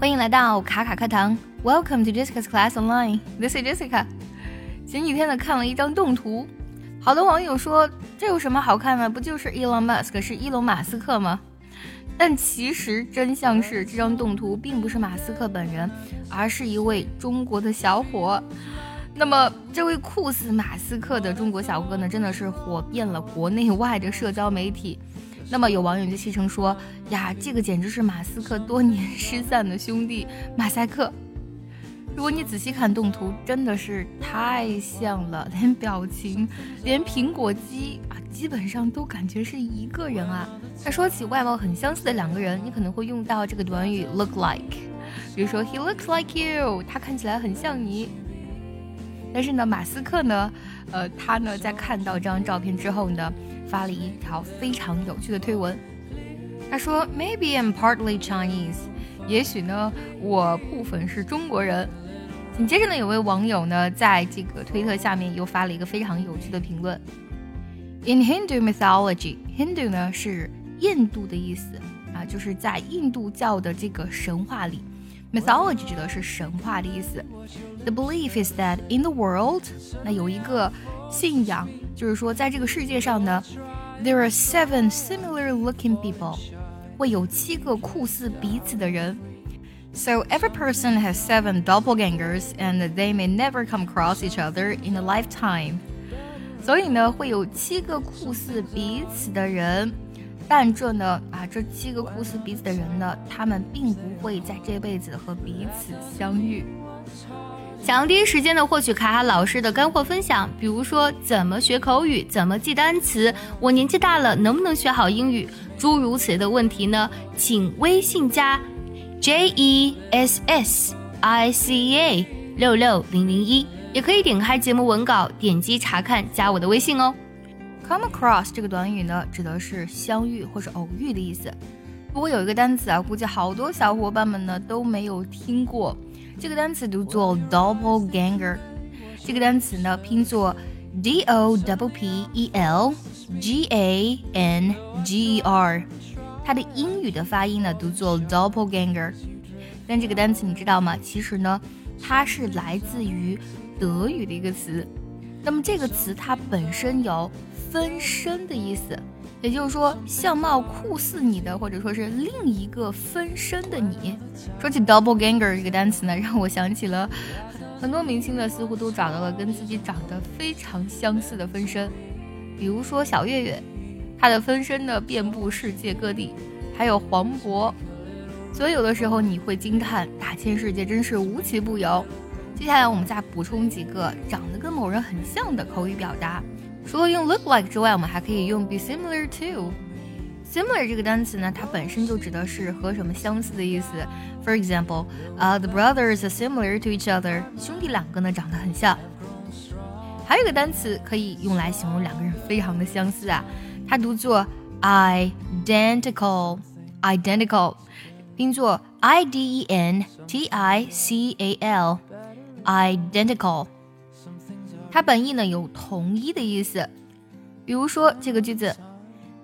欢迎来到卡卡课堂，Welcome to Jessica's Class Online. This is Jessica. 前几天呢看了一张动图，好多网友说这有什么好看的？不就是 Elon Musk 是伊隆马斯克吗？但其实真相是这张动图并不是马斯克本人，而是一位中国的小伙。那么这位酷似马斯克的中国小哥呢，真的是火遍了国内外的社交媒体。那么有网友就戏称说：“呀，这个简直是马斯克多年失散的兄弟马赛克。”如果你仔细看动图，真的是太像了，连表情、连苹果肌啊，基本上都感觉是一个人啊。那说起外貌很相似的两个人，你可能会用到这个短语 “look like”，比如说 “he looks like you”，他看起来很像你。但是呢，马斯克呢，呃，他呢在看到这张照片之后呢。发了一条非常有趣的推文，他说：“Maybe I'm partly Chinese，也许呢我部分是中国人。”紧接着呢，有位网友呢在这个推特下面又发了一个非常有趣的评论。：“In Hindu mythology，Hindu 呢是印度的意思。啊，就是在印度教的这个神话里。，mythology 指的是神话的意思。The belief is that in the world，那有一个信仰。”就是说，在这个世界上呢，there are seven similar-looking people，会有七个酷似彼此的人。So every person has seven doppelgangers, and they may never come across each other in a lifetime. 所以呢，会有七个酷似彼此的人， 但这呢，啊，这七个哭死彼此的人呢，他们并不会在这辈子和彼此相遇。想要第一时间的获取卡卡老师的干货分享，比如说怎么学口语、怎么记单词，我年纪大了能不能学好英语，诸如此类的问题呢？请微信加 J E S S I C A 六六零零一，也可以点开节目文稿，点击查看，加我的微信哦。Come across 这个短语呢，指的是相遇或是偶遇的意思。不过有一个单词啊，估计好多小伙伴们呢都没有听过。这个单词读作 doppelganger，这个单词呢拼作 d o w p e l g a n g e r，它的英语的发音呢读作 doppelganger。但这个单词你知道吗？其实呢，它是来自于德语的一个词。那么这个词它本身有分身的意思。也就是说，相貌酷似你的，或者说是另一个分身的你。说起 double ganger 这个单词呢，让我想起了很多明星呢，似乎都找到了跟自己长得非常相似的分身。比如说小岳岳，他的分身呢遍布世界各地；还有黄渤。所以有的时候你会惊叹，大千世界真是无奇不有。接下来我们再补充几个长得跟某人很像的口语表达。除了用 look like 之外，我们还可以用 be similar to。similar 这个单词呢，它本身就指的是和什么相似的意思。For example，啊，the brothers are similar to each other。兄弟两个呢长得很像。还有一个单词可以用来形容两个人非常的相似啊，它读作 identical。identical，拼作 i d e n t i c a l。 identical。它本意呢有同一的意思，比如说这个句子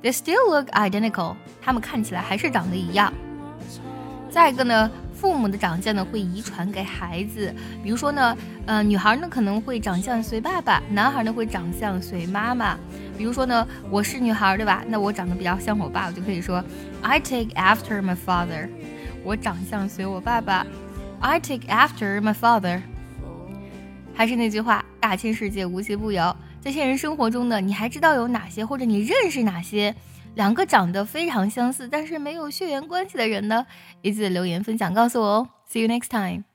，They still look identical，他们看起来还是长得一样。再一个呢，父母的长相呢会遗传给孩子，比如说呢，呃，女孩呢可能会长相随爸爸，男孩呢会长相随妈妈。比如说呢，我是女孩对吧？那我长得比较像我爸，我就可以说 I take after my father，我长相随我爸爸。I take after my father。还是那句话。大千世界无奇不有，在现实生活中呢，你还知道有哪些，或者你认识哪些两个长得非常相似，但是没有血缘关系的人呢？一起留言分享告诉我哦。See you next time.